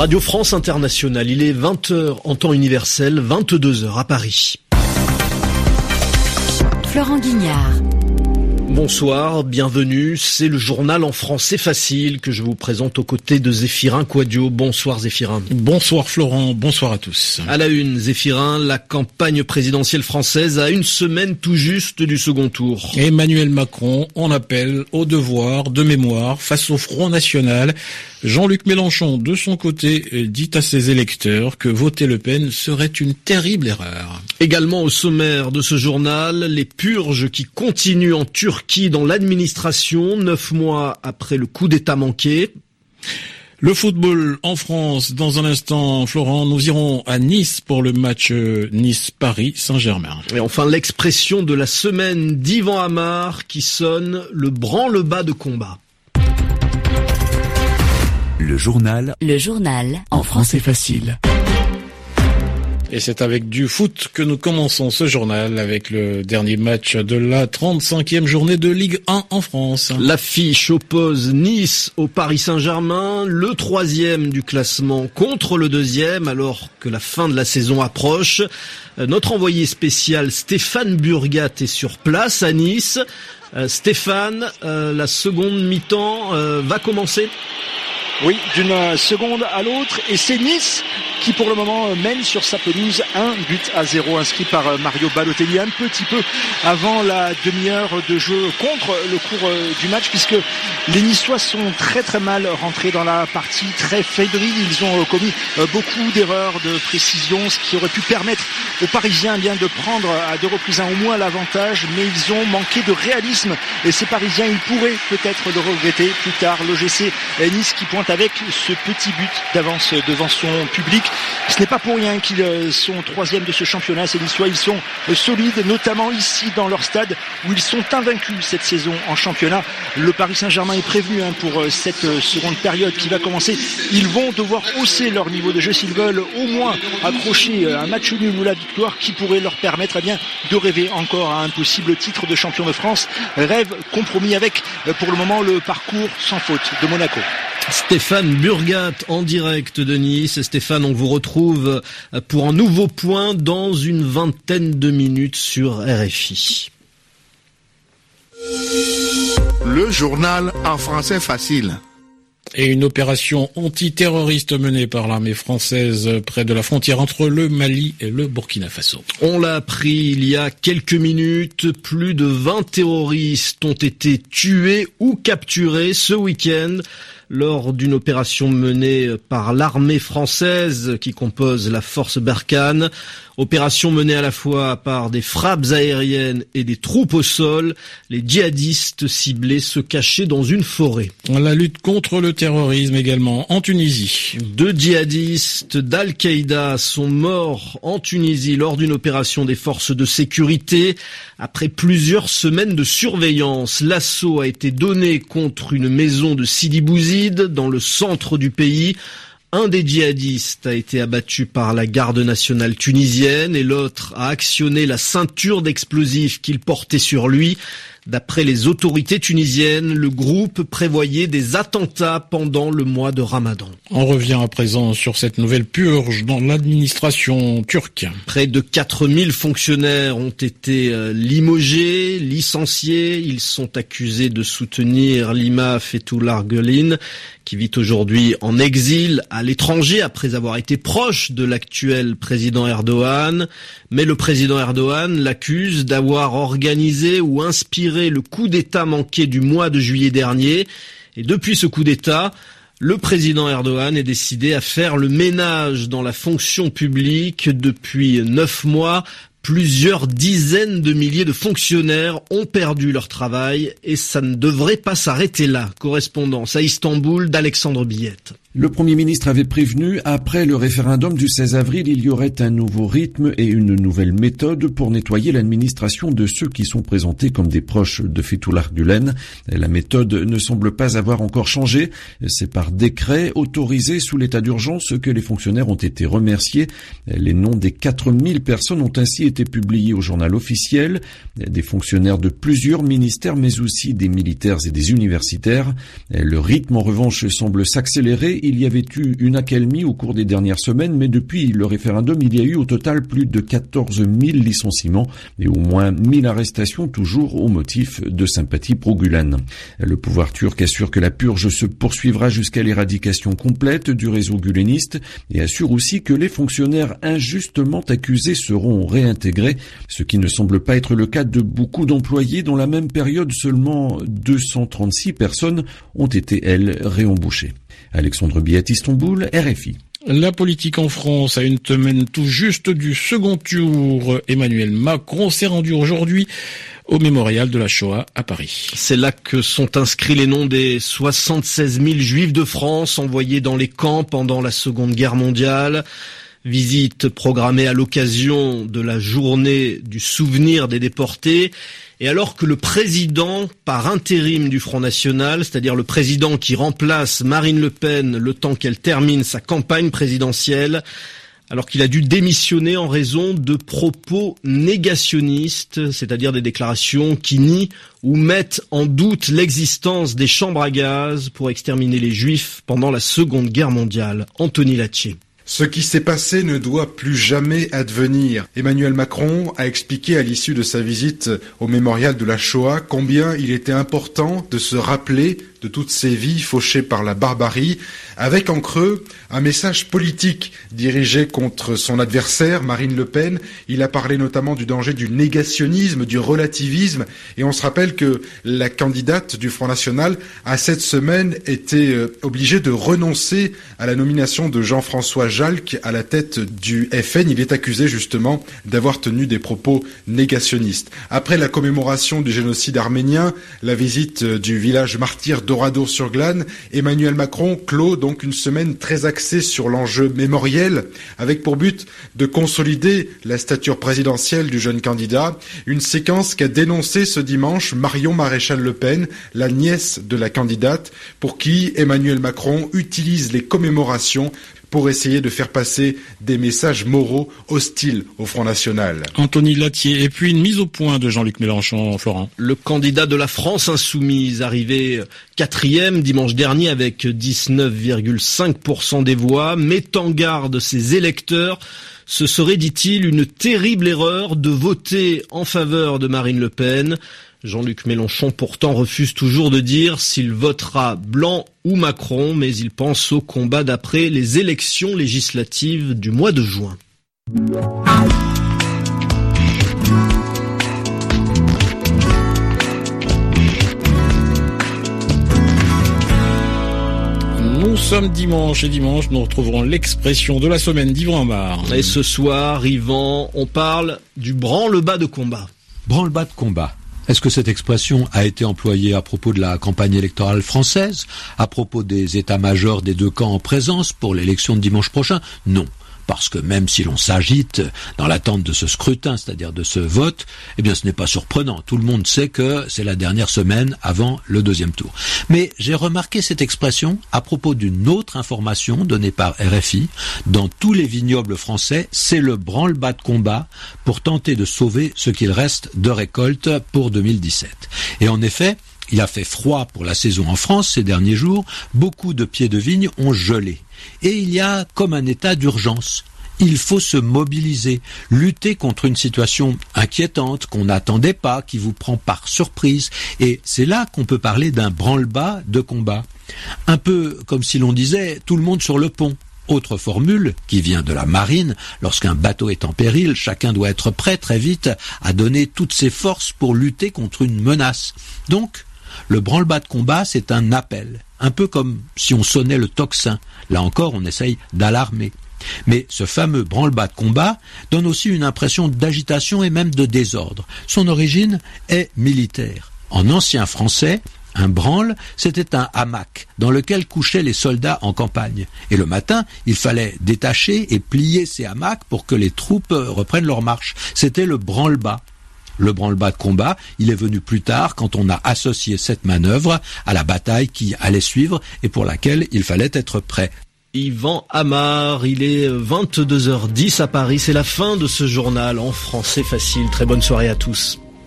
Radio France Internationale, il est 20h en temps universel, 22h à Paris. Florent Guignard. Bonsoir, bienvenue. C'est le journal en français facile que je vous présente aux côtés de Zéphirin Quadio. Bonsoir Zéphirin. Bonsoir Florent, bonsoir à tous. À la une, Zéphirin, la campagne présidentielle française a une semaine tout juste du second tour. Emmanuel Macron en appelle au devoir de mémoire face au Front National. Jean-Luc Mélenchon, de son côté, dit à ses électeurs que voter Le Pen serait une terrible erreur. Également au sommaire de ce journal, les purges qui continuent en Turquie dans l'administration, neuf mois après le coup d'État manqué. Le football en France, dans un instant, Florent, nous irons à Nice pour le match Nice-Paris Saint-Germain. Et enfin, l'expression de la semaine d'Ivan Amar qui sonne le branle-bas de combat. Le journal. Le journal. En français facile. Et c'est avec du foot que nous commençons ce journal avec le dernier match de la 35e journée de Ligue 1 en France. L'affiche oppose Nice au Paris Saint-Germain, le troisième du classement contre le deuxième alors que la fin de la saison approche. Notre envoyé spécial Stéphane Burgat est sur place à Nice. Euh, Stéphane, euh, la seconde mi-temps euh, va commencer? Oui, d'une seconde à l'autre. Et c'est Nice qui pour le moment mène sur sa pelouse un but à zéro inscrit par Mario Balotelli un petit peu avant la demi-heure de jeu contre le cours du match puisque les Niçois sont très très mal rentrés dans la partie très fébrile. Ils ont commis beaucoup d'erreurs de précision, ce qui aurait pu permettre aux Parisiens bien de prendre à deux reprises au moins l'avantage, mais ils ont manqué de réalisme et ces Parisiens, ils pourraient peut-être le regretter plus tard. L'OGC Nice qui pointe avec ce petit but d'avance devant son public. Ce n'est pas pour rien qu'ils sont troisième de ce championnat. Ces Niçois, ils sont solides, notamment ici dans leur stade où ils sont invaincus cette saison en championnat. Le Paris Saint-Germain est prévenu hein, pour cette seconde période qui va commencer. Ils vont devoir hausser leur niveau de jeu s'ils veulent au moins accrocher un match nul ou la victoire qui pourrait leur permettre eh de rêver encore à un possible titre de champion de France. Rêve compromis avec pour le moment le parcours sans faute de Monaco. Stéphane Burgat en direct de Nice. Stéphane, on vous retrouve pour un nouveau point dans une vingtaine de minutes sur RFI. Le journal en français facile et une opération antiterroriste menée par l'armée française près de la frontière entre le Mali et le Burkina Faso. On l'a appris il y a quelques minutes, plus de 20 terroristes ont été tués ou capturés ce week-end lors d'une opération menée par l'armée française qui compose la force Barkhane. Opération menée à la fois par des frappes aériennes et des troupes au sol. Les djihadistes ciblés se cachaient dans une forêt. La lutte contre le terrorisme également en Tunisie. Deux djihadistes d'Al-Qaïda sont morts en Tunisie lors d'une opération des forces de sécurité. Après plusieurs semaines de surveillance, l'assaut a été donné contre une maison de Sidi Dans le centre du pays. Un des djihadistes a été abattu par la garde nationale tunisienne et l'autre a actionné la ceinture d'explosifs qu'il portait sur lui. D'après les autorités tunisiennes, le groupe prévoyait des attentats pendant le mois de Ramadan. On revient à présent sur cette nouvelle purge dans l'administration turque. Près de 4000 fonctionnaires ont été limogés, licenciés. Ils sont accusés de soutenir Lima Fethullah Gulen, qui vit aujourd'hui en exil à l'étranger après avoir été proche de l'actuel président Erdogan. Mais le président Erdogan l'accuse d'avoir organisé ou inspiré le coup d'État manqué du mois de juillet dernier. Et depuis ce coup d'État, le président Erdogan est décidé à faire le ménage dans la fonction publique depuis neuf mois. Plusieurs dizaines de milliers de fonctionnaires ont perdu leur travail et ça ne devrait pas s'arrêter là. Correspondance à Istanbul d'Alexandre Billette. Le Premier ministre avait prévenu, après le référendum du 16 avril, il y aurait un nouveau rythme et une nouvelle méthode pour nettoyer l'administration de ceux qui sont présentés comme des proches de Fethullah Gulen. La méthode ne semble pas avoir encore changé. C'est par décret autorisé sous l'état d'urgence que les fonctionnaires ont été remerciés. Les noms des 4000 personnes ont ainsi été publiés au journal officiel. Des fonctionnaires de plusieurs ministères, mais aussi des militaires et des universitaires. Le rythme, en revanche, semble s'accélérer il y avait eu une accalmie au cours des dernières semaines, mais depuis le référendum, il y a eu au total plus de 14 000 licenciements et au moins 1000 arrestations toujours au motif de sympathie pro-Gulen. Le pouvoir turc assure que la purge se poursuivra jusqu'à l'éradication complète du réseau guleniste et assure aussi que les fonctionnaires injustement accusés seront réintégrés, ce qui ne semble pas être le cas de beaucoup d'employés dont la même période seulement 236 personnes ont été, elles, réembauchées. Alexandre Biat, Istanbul, RFI. La politique en France a une semaine tout juste du second tour. Emmanuel Macron s'est rendu aujourd'hui au mémorial de la Shoah à Paris. C'est là que sont inscrits les noms des 76 000 juifs de France envoyés dans les camps pendant la Seconde Guerre mondiale. Visite programmée à l'occasion de la journée du souvenir des déportés. Et alors que le président par intérim du Front National, c'est-à-dire le président qui remplace Marine Le Pen le temps qu'elle termine sa campagne présidentielle, alors qu'il a dû démissionner en raison de propos négationnistes, c'est-à-dire des déclarations qui nient ou mettent en doute l'existence des chambres à gaz pour exterminer les juifs pendant la Seconde Guerre mondiale. Anthony Latier. Ce qui s'est passé ne doit plus jamais advenir. Emmanuel Macron a expliqué à l'issue de sa visite au mémorial de la Shoah combien il était important de se rappeler de toutes ces vies fauchées par la barbarie, avec en creux un message politique dirigé contre son adversaire, Marine Le Pen. Il a parlé notamment du danger du négationnisme, du relativisme, et on se rappelle que la candidate du Front National a cette semaine été euh, obligée de renoncer à la nomination de Jean-François Jalc à la tête du FN. Il est accusé justement d'avoir tenu des propos négationnistes. Après la commémoration du génocide arménien, la visite du village martyr d'Oradour-sur-Glane, Emmanuel Macron clôt donc une semaine très axée sur l'enjeu mémoriel, avec pour but de consolider la stature présidentielle du jeune candidat, une séquence qu'a dénoncé ce dimanche Marion Maréchal Le Pen, la nièce de la candidate, pour qui Emmanuel Macron utilise les commémorations pour essayer de faire passer des messages moraux hostiles au Front National. Anthony Latier, et puis une mise au point de Jean-Luc Mélenchon, Florent. Le candidat de la France insoumise, arrivé quatrième dimanche dernier avec 19,5% des voix, met en garde ses électeurs ce serait, dit-il, une terrible erreur de voter en faveur de Marine Le Pen. Jean-Luc Mélenchon pourtant refuse toujours de dire s'il votera blanc ou Macron, mais il pense au combat d'après les élections législatives du mois de juin. Nous sommes dimanche et dimanche, nous retrouverons l'expression de la semaine d'Yvan Amar. Et ce soir, Yvan, on parle du branle-bas de combat. Branle-bas de combat. Est-ce que cette expression a été employée à propos de la campagne électorale française, à propos des états-majors des deux camps en présence pour l'élection de dimanche prochain? Non parce que même si l'on s'agite dans l'attente de ce scrutin, c'est-à-dire de ce vote, eh bien ce n'est pas surprenant. Tout le monde sait que c'est la dernière semaine avant le deuxième tour. Mais j'ai remarqué cette expression à propos d'une autre information donnée par RFI. Dans tous les vignobles français, c'est le branle-bas de combat pour tenter de sauver ce qu'il reste de récolte pour 2017. Et en effet, il a fait froid pour la saison en France ces derniers jours, beaucoup de pieds de vigne ont gelé. Et il y a comme un état d'urgence. Il faut se mobiliser, lutter contre une situation inquiétante qu'on n'attendait pas, qui vous prend par surprise. Et c'est là qu'on peut parler d'un branle-bas de combat. Un peu comme si l'on disait tout le monde sur le pont. Autre formule qui vient de la marine, lorsqu'un bateau est en péril, chacun doit être prêt très vite à donner toutes ses forces pour lutter contre une menace. Donc, le branle-bas de combat, c'est un appel, un peu comme si on sonnait le tocsin. Là encore, on essaye d'alarmer. Mais ce fameux branle-bas de combat donne aussi une impression d'agitation et même de désordre. Son origine est militaire. En ancien français, un branle, c'était un hamac dans lequel couchaient les soldats en campagne. Et le matin, il fallait détacher et plier ces hamacs pour que les troupes reprennent leur marche. C'était le branle-bas. Le branle-bas de combat, il est venu plus tard quand on a associé cette manœuvre à la bataille qui allait suivre et pour laquelle il fallait être prêt. Yvan Amar, il est 22h10 à Paris, c'est la fin de ce journal en français facile. Très bonne soirée à tous.